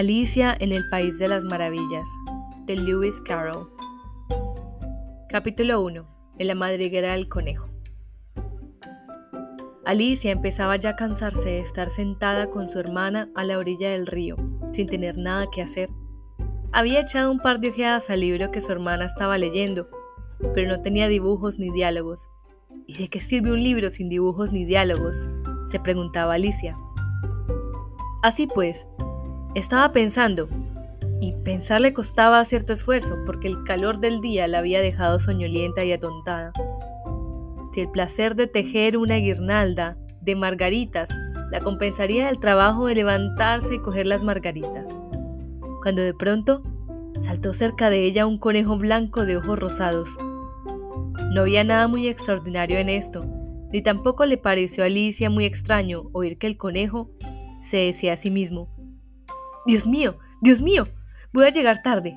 Alicia en el País de las Maravillas, de Lewis Carroll. Capítulo 1. En la madriguera del conejo. Alicia empezaba ya a cansarse de estar sentada con su hermana a la orilla del río, sin tener nada que hacer. Había echado un par de ojeadas al libro que su hermana estaba leyendo, pero no tenía dibujos ni diálogos. ¿Y de qué sirve un libro sin dibujos ni diálogos? se preguntaba Alicia. Así pues, estaba pensando, y pensar le costaba cierto esfuerzo porque el calor del día la había dejado soñolienta y atontada. Si el placer de tejer una guirnalda de margaritas la compensaría del trabajo de levantarse y coger las margaritas. Cuando de pronto saltó cerca de ella un conejo blanco de ojos rosados. No había nada muy extraordinario en esto, ni tampoco le pareció a Alicia muy extraño oír que el conejo se decía a sí mismo, Dios mío, Dios mío, voy a llegar tarde.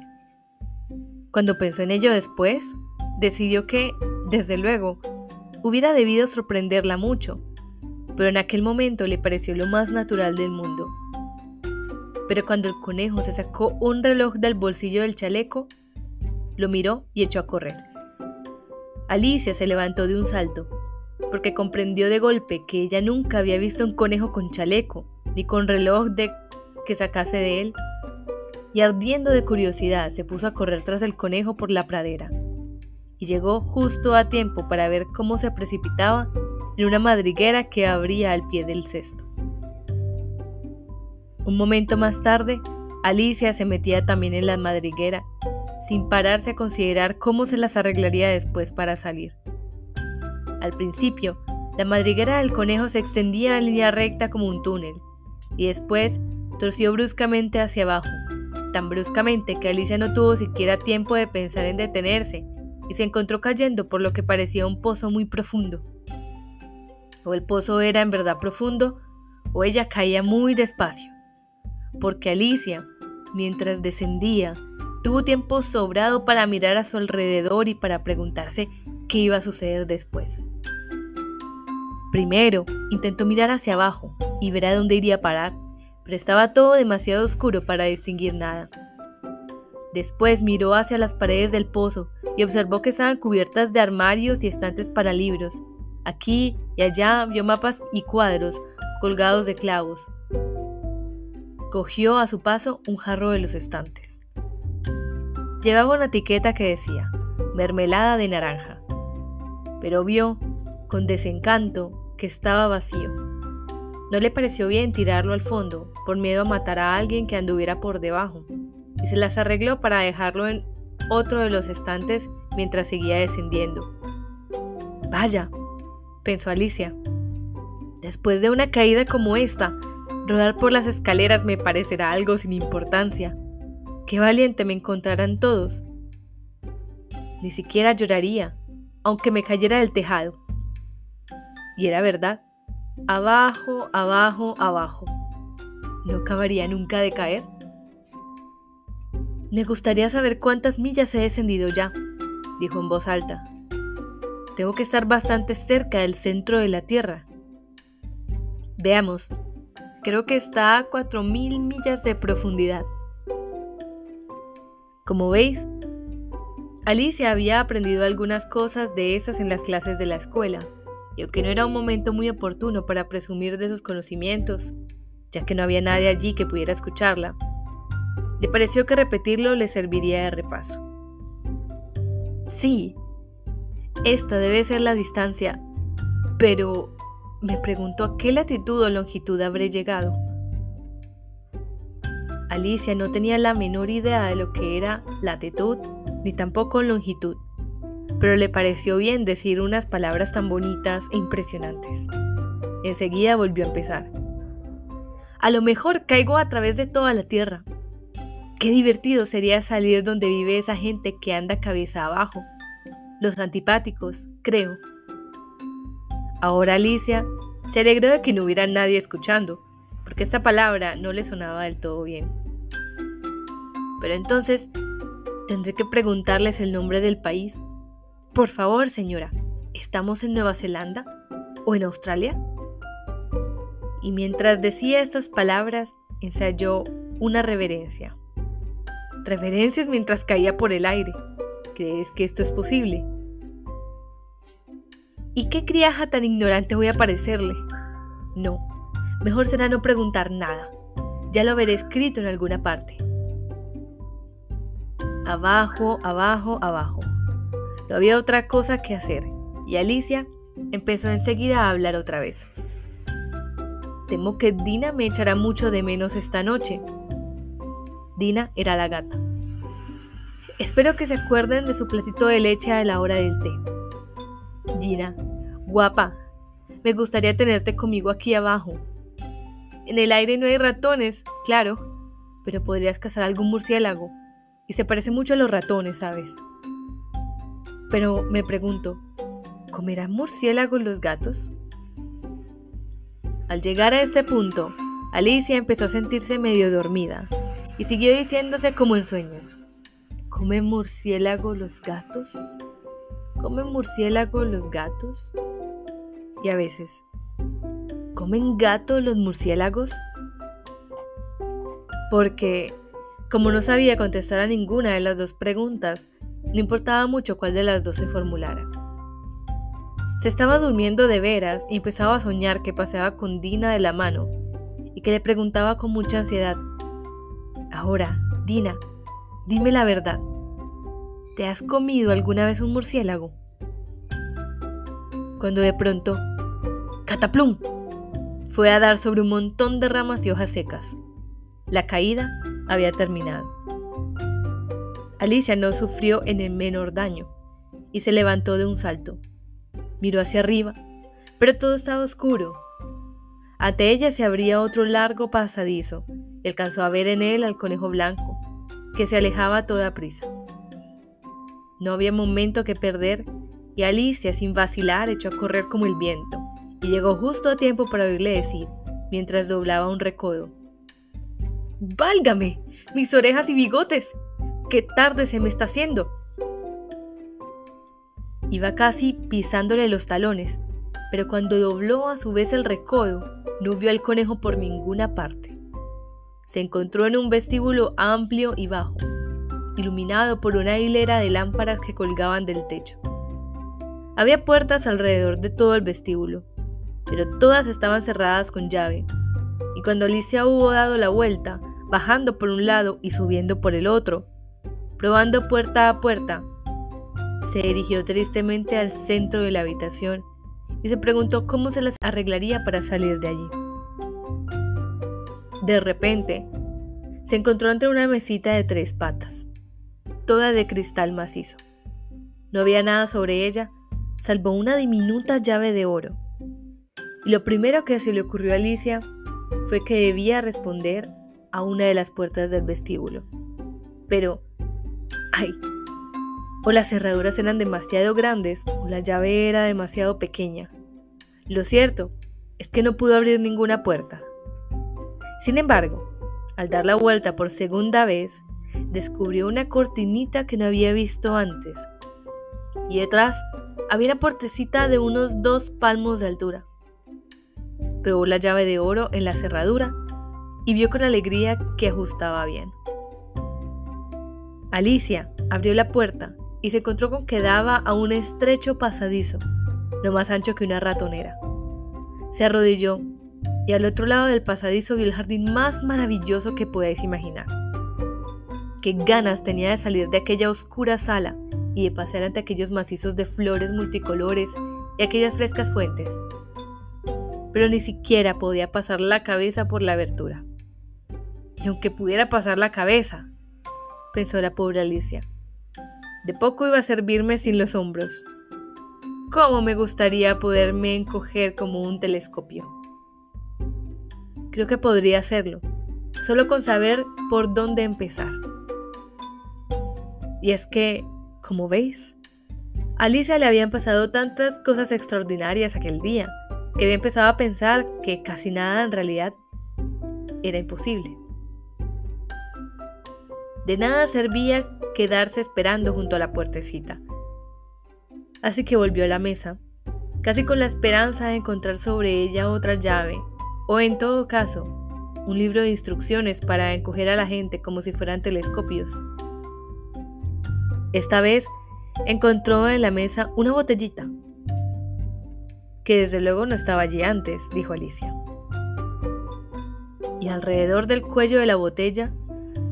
Cuando pensó en ello después, decidió que, desde luego, hubiera debido sorprenderla mucho, pero en aquel momento le pareció lo más natural del mundo. Pero cuando el conejo se sacó un reloj del bolsillo del chaleco, lo miró y echó a correr. Alicia se levantó de un salto, porque comprendió de golpe que ella nunca había visto un conejo con chaleco, ni con reloj de que sacase de él, y ardiendo de curiosidad se puso a correr tras el conejo por la pradera, y llegó justo a tiempo para ver cómo se precipitaba en una madriguera que abría al pie del cesto. Un momento más tarde, Alicia se metía también en la madriguera, sin pararse a considerar cómo se las arreglaría después para salir. Al principio, la madriguera del conejo se extendía en línea recta como un túnel, y después torció bruscamente hacia abajo, tan bruscamente que Alicia no tuvo siquiera tiempo de pensar en detenerse y se encontró cayendo por lo que parecía un pozo muy profundo. O el pozo era en verdad profundo, o ella caía muy despacio, porque Alicia, mientras descendía, tuvo tiempo sobrado para mirar a su alrededor y para preguntarse qué iba a suceder después. Primero, intentó mirar hacia abajo y ver a dónde iría a parar, pero estaba todo demasiado oscuro para distinguir nada. Después miró hacia las paredes del pozo y observó que estaban cubiertas de armarios y estantes para libros. Aquí y allá vio mapas y cuadros colgados de clavos. Cogió a su paso un jarro de los estantes. Llevaba una etiqueta que decía mermelada de naranja, pero vio, con desencanto, que estaba vacío. No le pareció bien tirarlo al fondo, por miedo a matar a alguien que anduviera por debajo, y se las arregló para dejarlo en otro de los estantes mientras seguía descendiendo. Vaya, pensó Alicia. Después de una caída como esta, rodar por las escaleras me parecerá algo sin importancia. Qué valiente me encontrarán todos. Ni siquiera lloraría, aunque me cayera del tejado. Y era verdad. Abajo, abajo, abajo. ¿No acabaría nunca de caer? Me gustaría saber cuántas millas he descendido ya, dijo en voz alta. Tengo que estar bastante cerca del centro de la Tierra. Veamos, creo que está a 4.000 millas de profundidad. Como veis, Alicia había aprendido algunas cosas de esas en las clases de la escuela, y aunque no era un momento muy oportuno para presumir de sus conocimientos, ya que no había nadie allí que pudiera escucharla, le pareció que repetirlo le serviría de repaso. Sí, esta debe ser la distancia, pero me preguntó a qué latitud o longitud habré llegado. Alicia no tenía la menor idea de lo que era latitud ni tampoco longitud pero le pareció bien decir unas palabras tan bonitas e impresionantes. Enseguida volvió a empezar. A lo mejor caigo a través de toda la tierra. Qué divertido sería salir donde vive esa gente que anda cabeza abajo. Los antipáticos, creo. Ahora Alicia se alegró de que no hubiera nadie escuchando, porque esta palabra no le sonaba del todo bien. Pero entonces tendré que preguntarles el nombre del país por favor, señora, ¿estamos en Nueva Zelanda o en Australia? Y mientras decía estas palabras, ensayó una reverencia. Reverencias mientras caía por el aire. ¿Crees que esto es posible? ¿Y qué criaja tan ignorante voy a parecerle? No, mejor será no preguntar nada. Ya lo veré escrito en alguna parte. Abajo, abajo, abajo. No había otra cosa que hacer, y Alicia empezó enseguida a hablar otra vez. Temo que Dina me echará mucho de menos esta noche. Dina era la gata. Espero que se acuerden de su platito de leche a la hora del té. Dina, guapa, me gustaría tenerte conmigo aquí abajo. En el aire no hay ratones, claro, pero podrías cazar algún murciélago. Y se parece mucho a los ratones, ¿sabes? Pero me pregunto, ¿comerán murciélagos los gatos? Al llegar a este punto, Alicia empezó a sentirse medio dormida y siguió diciéndose como en sueños. ¿Comen murciélago los gatos? ¿Comen murciélago los gatos? Y a veces, ¿comen gato los murciélagos? Porque, como no sabía contestar a ninguna de las dos preguntas, no importaba mucho cuál de las dos se formulara. Se estaba durmiendo de veras y empezaba a soñar que paseaba con Dina de la mano y que le preguntaba con mucha ansiedad, Ahora, Dina, dime la verdad. ¿Te has comido alguna vez un murciélago? Cuando de pronto, ¡cataplum! Fue a dar sobre un montón de ramas y hojas secas. La caída había terminado. Alicia no sufrió en el menor daño y se levantó de un salto. Miró hacia arriba, pero todo estaba oscuro. Ante ella se abría otro largo pasadizo y alcanzó a ver en él al conejo blanco, que se alejaba a toda prisa. No había momento que perder y Alicia, sin vacilar, echó a correr como el viento y llegó justo a tiempo para oírle decir, mientras doblaba un recodo. ¡Válgame! ¡Mis orejas y bigotes! ¡Qué tarde se me está haciendo! Iba casi pisándole los talones, pero cuando dobló a su vez el recodo, no vio al conejo por ninguna parte. Se encontró en un vestíbulo amplio y bajo, iluminado por una hilera de lámparas que colgaban del techo. Había puertas alrededor de todo el vestíbulo, pero todas estaban cerradas con llave, y cuando Alicia hubo dado la vuelta, bajando por un lado y subiendo por el otro, probando puerta a puerta, se dirigió tristemente al centro de la habitación y se preguntó cómo se las arreglaría para salir de allí. De repente, se encontró entre una mesita de tres patas, toda de cristal macizo. No había nada sobre ella, salvo una diminuta llave de oro. Y lo primero que se le ocurrió a Alicia fue que debía responder a una de las puertas del vestíbulo. Pero, ¡ay! O las cerraduras eran demasiado grandes o la llave era demasiado pequeña. Lo cierto es que no pudo abrir ninguna puerta. Sin embargo, al dar la vuelta por segunda vez, descubrió una cortinita que no había visto antes. Y detrás había una puertecita de unos dos palmos de altura. Probó la llave de oro en la cerradura y vio con alegría que ajustaba bien. Alicia abrió la puerta y se encontró con que daba a un estrecho pasadizo, no más ancho que una ratonera. Se arrodilló y al otro lado del pasadizo vio el jardín más maravilloso que podéis imaginar. Qué ganas tenía de salir de aquella oscura sala y de pasear ante aquellos macizos de flores multicolores y aquellas frescas fuentes. Pero ni siquiera podía pasar la cabeza por la abertura. Y aunque pudiera pasar la cabeza, pensó la pobre Alicia, de poco iba a servirme sin los hombros. ¿Cómo me gustaría poderme encoger como un telescopio? Creo que podría hacerlo, solo con saber por dónde empezar. Y es que, como veis, a Alicia le habían pasado tantas cosas extraordinarias aquel día, que había empezado a pensar que casi nada en realidad era imposible. De nada servía quedarse esperando junto a la puertecita. Así que volvió a la mesa, casi con la esperanza de encontrar sobre ella otra llave, o en todo caso, un libro de instrucciones para encoger a la gente como si fueran telescopios. Esta vez encontró en la mesa una botellita, que desde luego no estaba allí antes, dijo Alicia. Y alrededor del cuello de la botella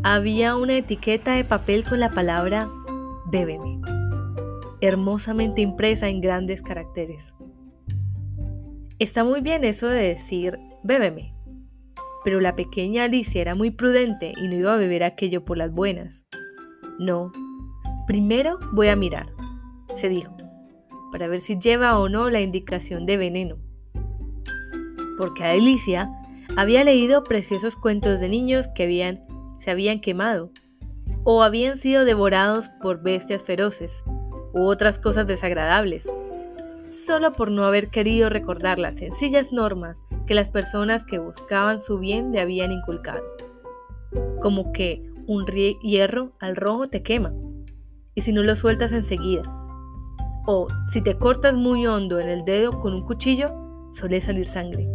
había una etiqueta de papel con la palabra Bébeme, hermosamente impresa en grandes caracteres. Está muy bien eso de decir Bébeme, pero la pequeña Alicia era muy prudente y no iba a beber aquello por las buenas. No, primero voy a mirar, se dijo, para ver si lleva o no la indicación de veneno. Porque Alicia había leído preciosos cuentos de niños que habían, se habían quemado o habían sido devorados por bestias feroces u otras cosas desagradables solo por no haber querido recordar las sencillas normas que las personas que buscaban su bien le habían inculcado. Como que un hierro al rojo te quema, y si no lo sueltas enseguida. O si te cortas muy hondo en el dedo con un cuchillo, suele salir sangre.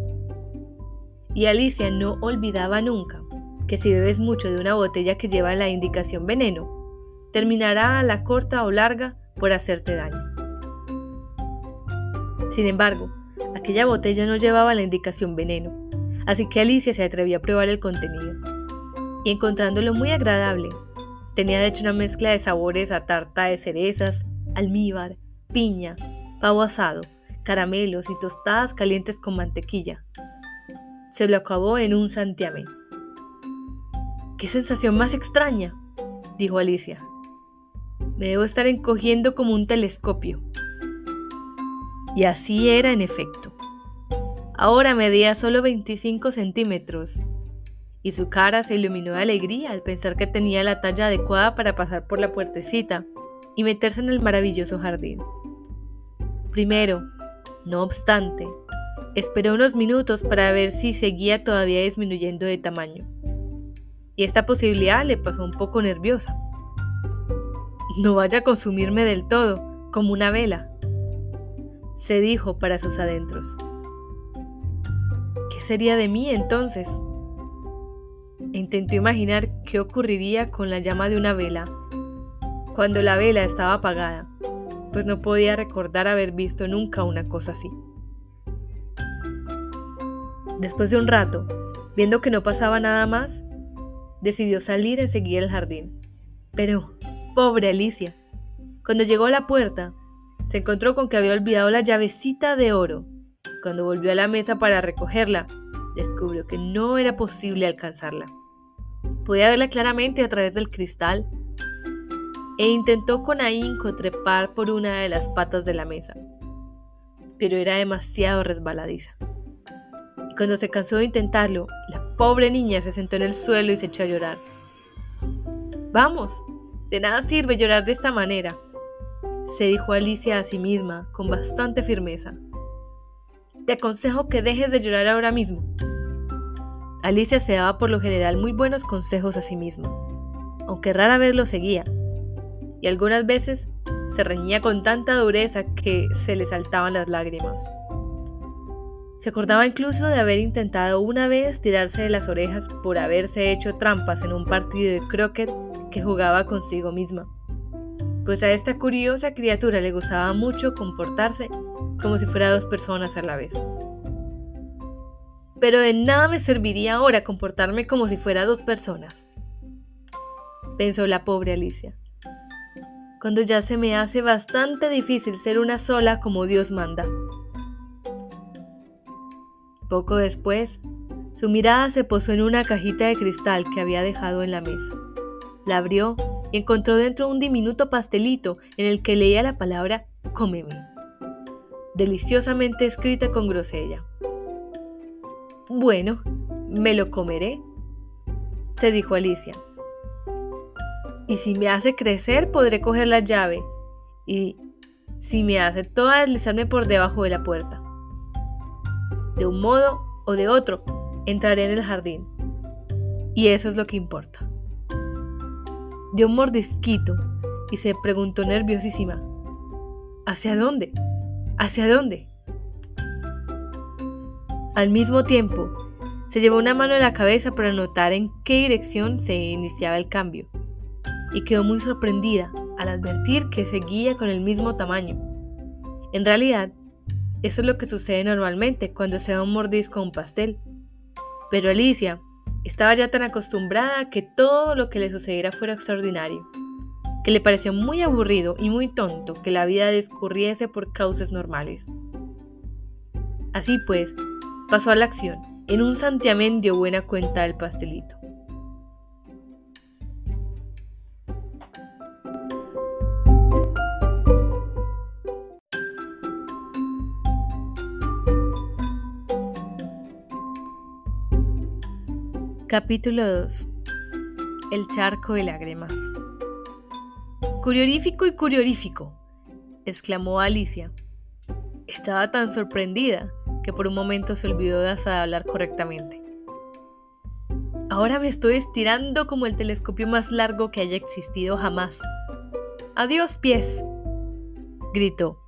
Y Alicia no olvidaba nunca que si bebes mucho de una botella que lleva la indicación veneno, terminará a la corta o larga por hacerte daño. Sin embargo, aquella botella no llevaba la indicación veneno, así que Alicia se atrevió a probar el contenido. Y encontrándolo muy agradable, tenía de hecho una mezcla de sabores a tarta de cerezas, almíbar, piña, pavo asado, caramelos y tostadas calientes con mantequilla. Se lo acabó en un santiamén. ¡Qué sensación más extraña! dijo Alicia. Me debo estar encogiendo como un telescopio. Y así era en efecto. Ahora medía solo 25 centímetros y su cara se iluminó de alegría al pensar que tenía la talla adecuada para pasar por la puertecita y meterse en el maravilloso jardín. Primero, no obstante, esperó unos minutos para ver si seguía todavía disminuyendo de tamaño. Y esta posibilidad le pasó un poco nerviosa. No vaya a consumirme del todo, como una vela, se dijo para sus adentros. ¿Qué sería de mí entonces? Intentó imaginar qué ocurriría con la llama de una vela cuando la vela estaba apagada, pues no podía recordar haber visto nunca una cosa así. Después de un rato, viendo que no pasaba nada más, decidió salir en seguir el jardín. Pero, pobre Alicia, cuando llegó a la puerta, se encontró con que había olvidado la llavecita de oro. Cuando volvió a la mesa para recogerla, descubrió que no era posible alcanzarla. Podía verla claramente a través del cristal e intentó con ahínco trepar por una de las patas de la mesa, pero era demasiado resbaladiza. Y cuando se cansó de intentarlo, la pobre niña se sentó en el suelo y se echó a llorar. Vamos, de nada sirve llorar de esta manera, se dijo Alicia a sí misma con bastante firmeza. Te aconsejo que dejes de llorar ahora mismo. Alicia se daba por lo general muy buenos consejos a sí misma, aunque rara vez lo seguía, y algunas veces se reñía con tanta dureza que se le saltaban las lágrimas. Se acordaba incluso de haber intentado una vez tirarse de las orejas por haberse hecho trampas en un partido de croquet que jugaba consigo misma pues a esta curiosa criatura le gustaba mucho comportarse como si fuera dos personas a la vez. Pero de nada me serviría ahora comportarme como si fuera dos personas, pensó la pobre Alicia, cuando ya se me hace bastante difícil ser una sola como Dios manda. Poco después, su mirada se posó en una cajita de cristal que había dejado en la mesa. La abrió y encontró dentro un diminuto pastelito en el que leía la palabra cómeme, deliciosamente escrita con grosella. Bueno, me lo comeré, se dijo Alicia. Y si me hace crecer, podré coger la llave. Y si me hace toda deslizarme por debajo de la puerta. De un modo o de otro, entraré en el jardín. Y eso es lo que importa dio un mordisquito y se preguntó nerviosísima, ¿hacia dónde? ¿Hacia dónde? Al mismo tiempo, Se llevó una mano a la cabeza para notar en qué dirección se iniciaba el cambio y quedó muy sorprendida al advertir que seguía con el mismo tamaño. En realidad, eso es lo que sucede normalmente cuando se da un mordisco a un pastel. Pero Alicia estaba ya tan acostumbrada a que todo lo que le sucediera fuera extraordinario, que le pareció muy aburrido y muy tonto que la vida discurriese por causas normales. Así pues, pasó a la acción. En un santiamén dio buena cuenta del pastelito. Capítulo 2 El charco de lágrimas Curiorífico y curiorífico, exclamó Alicia. Estaba tan sorprendida que por un momento se olvidó de hablar correctamente. Ahora me estoy estirando como el telescopio más largo que haya existido jamás. Adiós pies, gritó,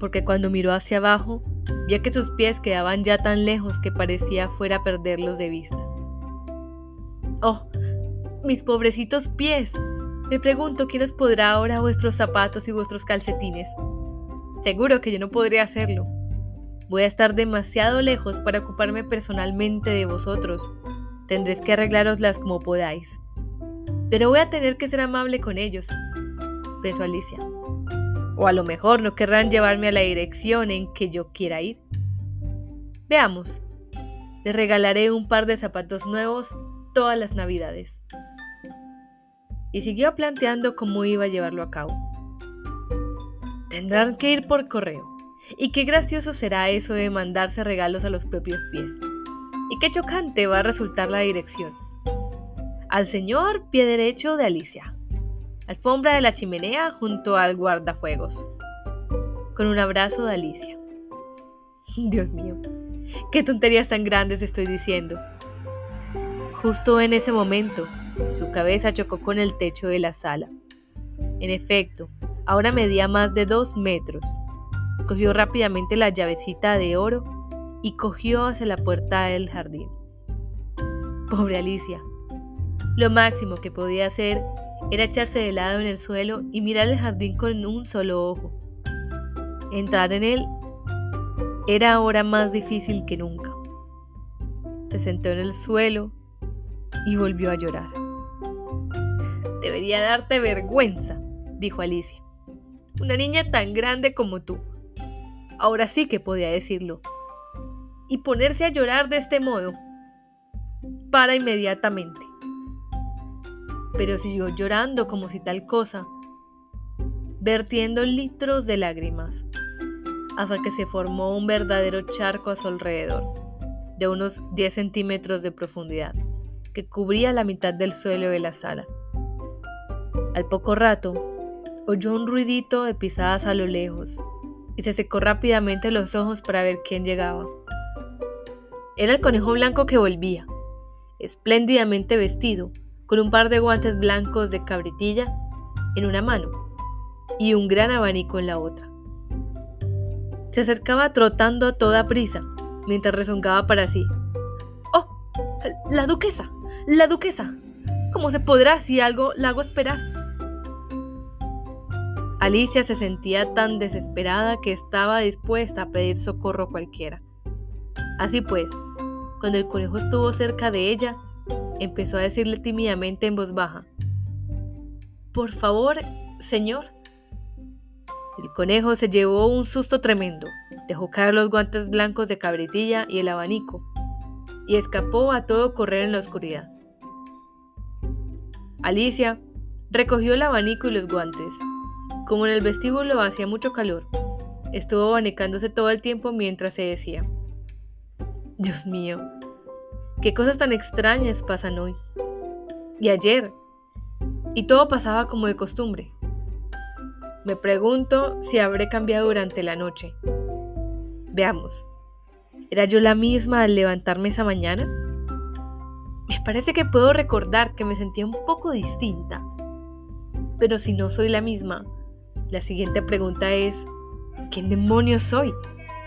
porque cuando miró hacia abajo, vio que sus pies quedaban ya tan lejos que parecía fuera perderlos de vista. Oh, mis pobrecitos pies. Me pregunto quién os podrá ahora vuestros zapatos y vuestros calcetines. Seguro que yo no podría hacerlo. Voy a estar demasiado lejos para ocuparme personalmente de vosotros. Tendréis que arreglároslas como podáis. Pero voy a tener que ser amable con ellos, pensó Alicia. O a lo mejor no querrán llevarme a la dirección en que yo quiera ir. Veamos. Les regalaré un par de zapatos nuevos todas las navidades. Y siguió planteando cómo iba a llevarlo a cabo. Tendrán que ir por correo. Y qué gracioso será eso de mandarse regalos a los propios pies. Y qué chocante va a resultar la dirección. Al señor pie derecho de Alicia. Alfombra de la chimenea junto al guardafuegos. Con un abrazo de Alicia. Dios mío, qué tonterías tan grandes estoy diciendo. Justo en ese momento, su cabeza chocó con el techo de la sala. En efecto, ahora medía más de dos metros. Cogió rápidamente la llavecita de oro y cogió hacia la puerta del jardín. Pobre Alicia. Lo máximo que podía hacer era echarse de lado en el suelo y mirar el jardín con un solo ojo. Entrar en él era ahora más difícil que nunca. Se sentó en el suelo y volvió a llorar. Debería darte vergüenza, dijo Alicia. Una niña tan grande como tú. Ahora sí que podía decirlo. Y ponerse a llorar de este modo. Para inmediatamente. Pero siguió llorando como si tal cosa, vertiendo litros de lágrimas, hasta que se formó un verdadero charco a su alrededor, de unos 10 centímetros de profundidad que cubría la mitad del suelo de la sala. Al poco rato, oyó un ruidito de pisadas a lo lejos y se secó rápidamente los ojos para ver quién llegaba. Era el conejo blanco que volvía, espléndidamente vestido, con un par de guantes blancos de cabritilla en una mano y un gran abanico en la otra. Se acercaba trotando a toda prisa, mientras rezongaba para sí. ¡Oh! ¡La duquesa! La duquesa. ¿Cómo se podrá si algo la hago esperar? Alicia se sentía tan desesperada que estaba dispuesta a pedir socorro cualquiera. Así pues, cuando el conejo estuvo cerca de ella, empezó a decirle tímidamente en voz baja, Por favor, señor. El conejo se llevó un susto tremendo, dejó caer los guantes blancos de cabritilla y el abanico, y escapó a todo correr en la oscuridad. Alicia recogió el abanico y los guantes. Como en el vestíbulo hacía mucho calor, estuvo abanicándose todo el tiempo mientras se decía, Dios mío, qué cosas tan extrañas pasan hoy. Y ayer. Y todo pasaba como de costumbre. Me pregunto si habré cambiado durante la noche. Veamos. ¿Era yo la misma al levantarme esa mañana? Me parece que puedo recordar que me sentía un poco distinta. Pero si no soy la misma, la siguiente pregunta es, ¿quién demonios soy?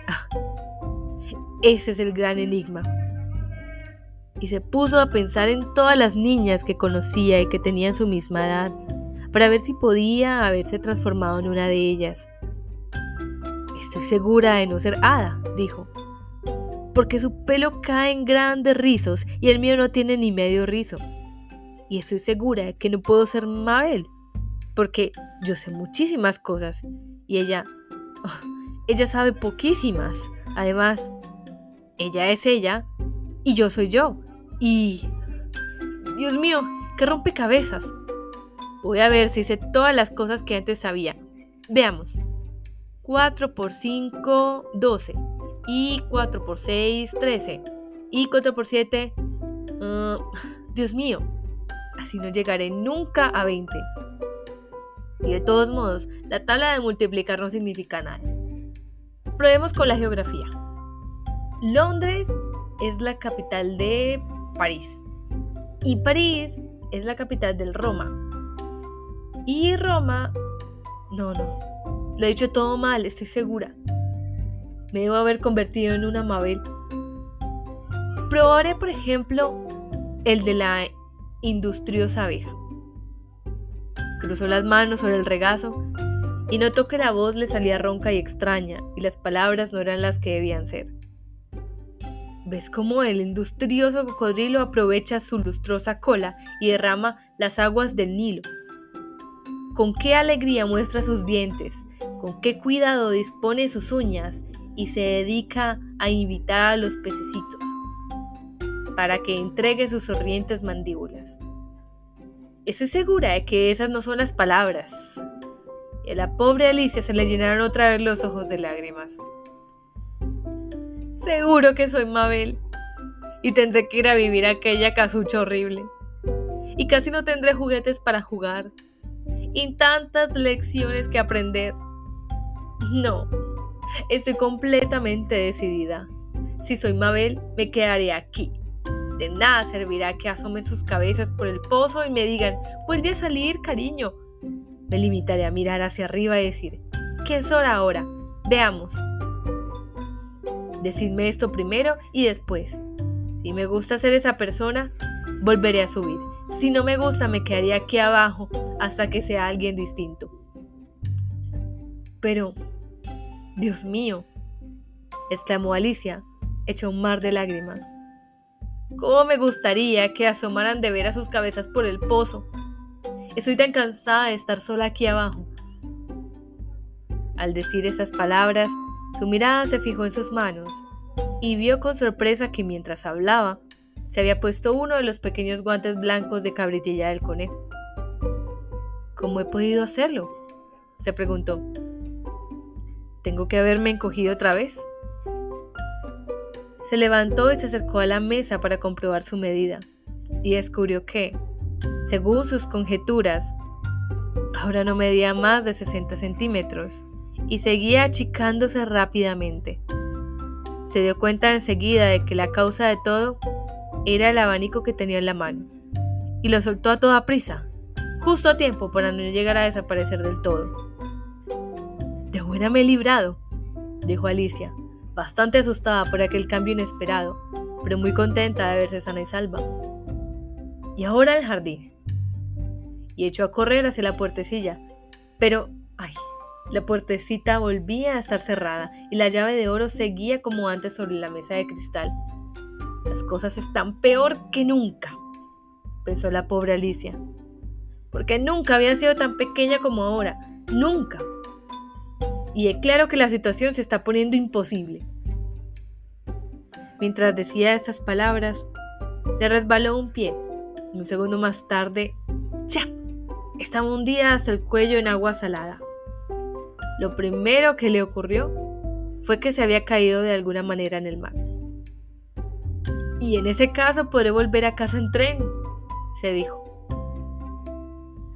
Ah, ese es el gran enigma. y se puso a pensar en todas las niñas que conocía y que tenían su misma edad, para ver si podía haberse transformado en una de ellas. Estoy segura de no ser Ada, dijo, porque su pelo cae en grandes rizos y el mío no tiene ni medio rizo. Y estoy segura de que no puedo ser Mabel, porque yo sé muchísimas cosas y ella, oh, ella sabe poquísimas. Además, ella es ella y yo soy yo. Y... Dios mío, qué rompecabezas. Voy a ver si sé todas las cosas que antes sabía. Veamos. 4 por 5, 12. Y 4 por 6, 13. Y 4 por 7... Uh, Dios mío, así no llegaré nunca a 20. Y de todos modos, la tabla de multiplicar no significa nada. Probemos con la geografía. Londres es la capital de París. Y París es la capital del Roma. Y Roma... No, no. Lo he dicho todo mal, estoy segura. Me debo haber convertido en una Mabel. Probaré, por ejemplo, el de la industriosa abeja. Cruzó las manos sobre el regazo y notó que la voz le salía ronca y extraña y las palabras no eran las que debían ser. ¿Ves cómo el industrioso cocodrilo aprovecha su lustrosa cola y derrama las aguas del Nilo? Con qué alegría muestra sus dientes, con qué cuidado dispone sus uñas y se dedica a invitar a los pececitos para que entregue sus sonrientes mandíbulas. Estoy segura de que esas no son las palabras. Y a la pobre Alicia se le llenaron otra vez los ojos de lágrimas. Seguro que soy Mabel. Y tendré que ir a vivir aquella casucha horrible. Y casi no tendré juguetes para jugar. Y tantas lecciones que aprender. No, estoy completamente decidida. Si soy Mabel, me quedaré aquí. De nada servirá que asomen sus cabezas por el pozo y me digan, vuelve a salir, cariño. Me limitaré a mirar hacia arriba y decir, ¿qué es hora ahora? Veamos. Decidme esto primero y después. Si me gusta ser esa persona, volveré a subir. Si no me gusta, me quedaría aquí abajo hasta que sea alguien distinto. Pero, Dios mío, exclamó Alicia, hecha un mar de lágrimas. ¿Cómo me gustaría que asomaran de ver a sus cabezas por el pozo? Estoy tan cansada de estar sola aquí abajo. Al decir esas palabras, su mirada se fijó en sus manos y vio con sorpresa que mientras hablaba, se había puesto uno de los pequeños guantes blancos de cabritilla del conejo. ¿Cómo he podido hacerlo? se preguntó. ¿Tengo que haberme encogido otra vez? Se levantó y se acercó a la mesa para comprobar su medida, y descubrió que, según sus conjeturas, ahora no medía más de 60 centímetros y seguía achicándose rápidamente. Se dio cuenta enseguida de que la causa de todo era el abanico que tenía en la mano, y lo soltó a toda prisa, justo a tiempo para no llegar a desaparecer del todo. He librado, dijo Alicia, bastante asustada por aquel cambio inesperado, pero muy contenta de verse sana y salva. Y ahora al jardín. Y echó a correr hacia la puertecilla, pero, ay, la puertecita volvía a estar cerrada y la llave de oro seguía como antes sobre la mesa de cristal. Las cosas están peor que nunca, pensó la pobre Alicia, porque nunca había sido tan pequeña como ahora, nunca. Y es claro que la situación se está poniendo imposible. Mientras decía estas palabras, le resbaló un pie. Un segundo más tarde, ¡ya! Estaba hundida hasta el cuello en agua salada. Lo primero que le ocurrió fue que se había caído de alguna manera en el mar. Y en ese caso podré volver a casa en tren, se dijo.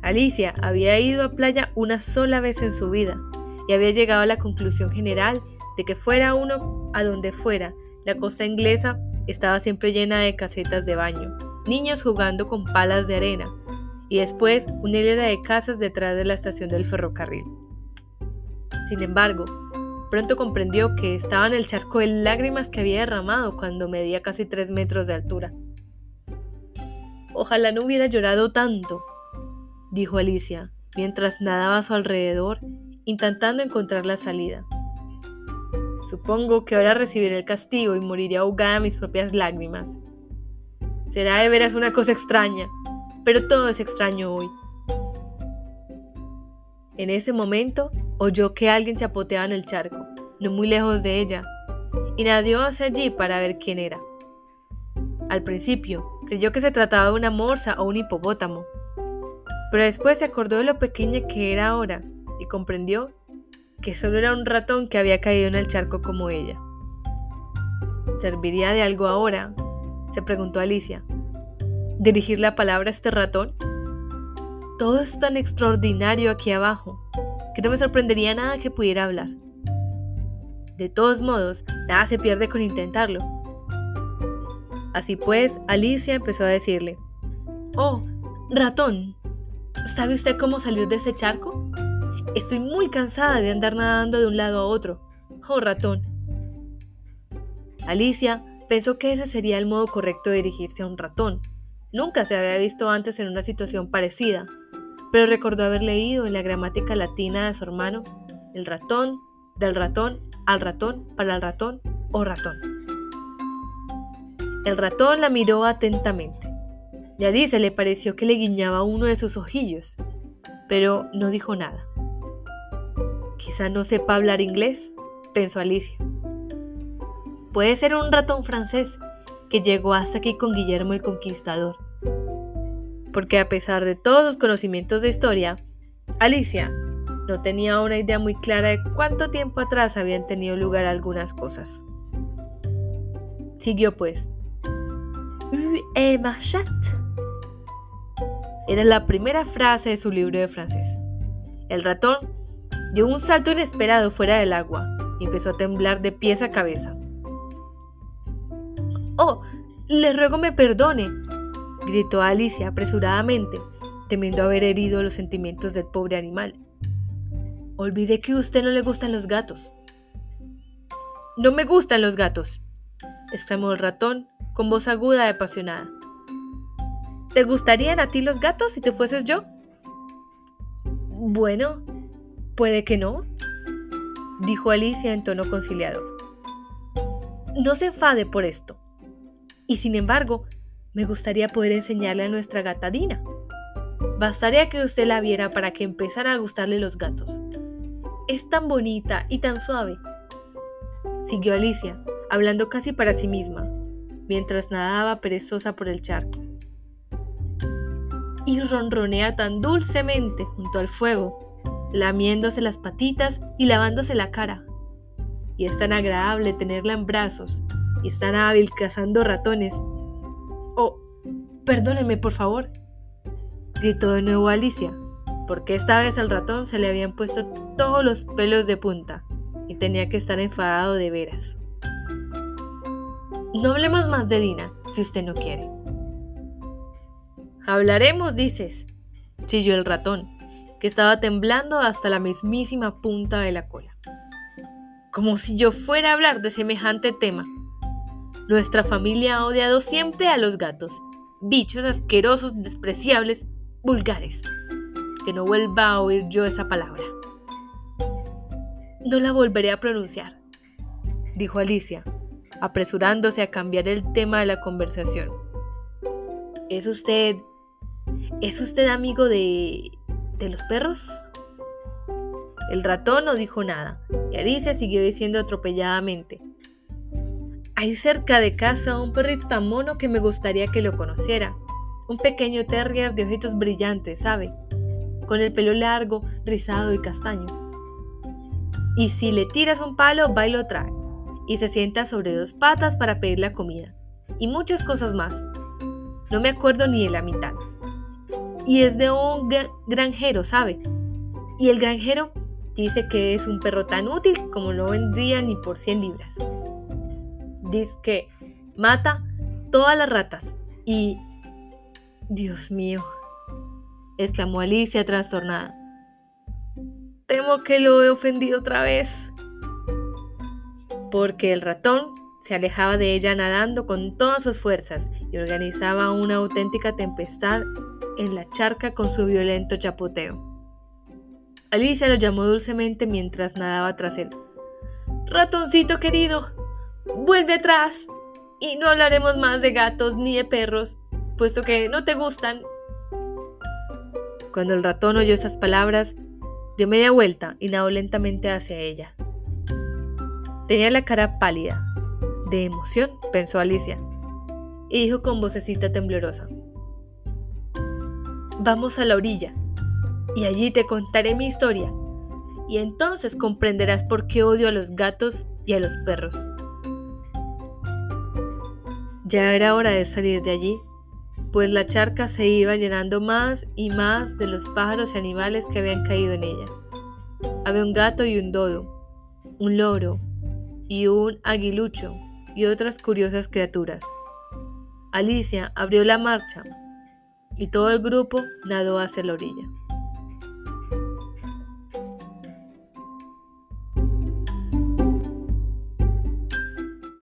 Alicia había ido a playa una sola vez en su vida y había llegado a la conclusión general de que fuera uno a donde fuera, la costa inglesa estaba siempre llena de casetas de baño, niños jugando con palas de arena y después una hilera de casas detrás de la estación del ferrocarril. Sin embargo, pronto comprendió que estaba en el charco de lágrimas que había derramado cuando medía casi tres metros de altura. Ojalá no hubiera llorado tanto, dijo Alicia, mientras nadaba a su alrededor, intentando encontrar la salida. Supongo que ahora recibiré el castigo y moriré ahogada en mis propias lágrimas. Será de veras una cosa extraña, pero todo es extraño hoy. En ese momento oyó que alguien chapoteaba en el charco, no muy lejos de ella, y nadió hacia allí para ver quién era. Al principio creyó que se trataba de una morsa o un hipopótamo, pero después se acordó de lo pequeña que era ahora y comprendió que solo era un ratón que había caído en el charco como ella. ¿Serviría de algo ahora? se preguntó Alicia. ¿Dirigir la palabra a este ratón? Todo es tan extraordinario aquí abajo que no me sorprendería nada que pudiera hablar. De todos modos, nada se pierde con intentarlo. Así pues, Alicia empezó a decirle, Oh, ratón, ¿sabe usted cómo salir de ese charco? Estoy muy cansada de andar nadando de un lado a otro. Oh, ratón. Alicia pensó que ese sería el modo correcto de dirigirse a un ratón. Nunca se había visto antes en una situación parecida, pero recordó haber leído en la gramática latina de su hermano el ratón, del ratón, al ratón, para el ratón o ratón. El ratón la miró atentamente y Alicia le pareció que le guiñaba uno de sus ojillos, pero no dijo nada. Quizá no sepa hablar inglés, pensó Alicia. Puede ser un ratón francés que llegó hasta aquí con Guillermo el Conquistador porque a pesar de todos los conocimientos de historia, Alicia no tenía una idea muy clara de cuánto tiempo atrás habían tenido lugar algunas cosas. Siguió pues. Era la primera frase de su libro de francés. El ratón dio un salto inesperado fuera del agua y empezó a temblar de pies a cabeza. Oh, le ruego me perdone, gritó Alicia apresuradamente, temiendo haber herido los sentimientos del pobre animal. Olvidé que a usted no le gustan los gatos. No me gustan los gatos, exclamó el ratón con voz aguda y apasionada. ¿Te gustarían a ti los gatos si te fueses yo? Bueno, puede que no, dijo Alicia en tono conciliador. No se enfade por esto. Y sin embargo, me gustaría poder enseñarle a nuestra gatadina. Bastaría que usted la viera para que empezara a gustarle los gatos. Es tan bonita y tan suave. Siguió Alicia, hablando casi para sí misma, mientras nadaba perezosa por el charco. Y ronronea tan dulcemente junto al fuego, lamiéndose las patitas y lavándose la cara. Y es tan agradable tenerla en brazos, y es tan hábil cazando ratones Oh, perdóneme, por favor, gritó de nuevo Alicia, porque esta vez al ratón se le habían puesto todos los pelos de punta y tenía que estar enfadado de veras. No hablemos más de Dina, si usted no quiere. Hablaremos, dices, chilló el ratón, que estaba temblando hasta la mismísima punta de la cola. Como si yo fuera a hablar de semejante tema. Nuestra familia ha odiado siempre a los gatos, bichos asquerosos, despreciables, vulgares. Que no vuelva a oír yo esa palabra. No la volveré a pronunciar, dijo Alicia, apresurándose a cambiar el tema de la conversación. ¿Es usted... ¿Es usted amigo de... de los perros? El ratón no dijo nada, y Alicia siguió diciendo atropelladamente. Hay cerca de casa un perrito tan mono que me gustaría que lo conociera. Un pequeño terrier de ojitos brillantes, ¿sabe? Con el pelo largo, rizado y castaño. Y si le tiras un palo, va y lo trae. Y se sienta sobre dos patas para pedir la comida. Y muchas cosas más. No me acuerdo ni de la mitad. Y es de un granjero, ¿sabe? Y el granjero dice que es un perro tan útil como no vendría ni por 100 libras dice que mata todas las ratas y... Dios mío, exclamó Alicia trastornada. Temo que lo he ofendido otra vez. Porque el ratón se alejaba de ella nadando con todas sus fuerzas y organizaba una auténtica tempestad en la charca con su violento chapoteo. Alicia lo llamó dulcemente mientras nadaba tras él. Ratoncito querido, vuelve atrás y no hablaremos más de gatos ni de perros, puesto que no te gustan. Cuando el ratón oyó esas palabras, dio media vuelta y nadó lentamente hacia ella. Tenía la cara pálida, de emoción, pensó Alicia, y dijo con vocecita temblorosa. Vamos a la orilla, y allí te contaré mi historia, y entonces comprenderás por qué odio a los gatos y a los perros. Ya era hora de salir de allí, pues la charca se iba llenando más y más de los pájaros y animales que habían caído en ella. Había un gato y un dodo, un loro y un aguilucho y otras curiosas criaturas. Alicia abrió la marcha y todo el grupo nadó hacia la orilla.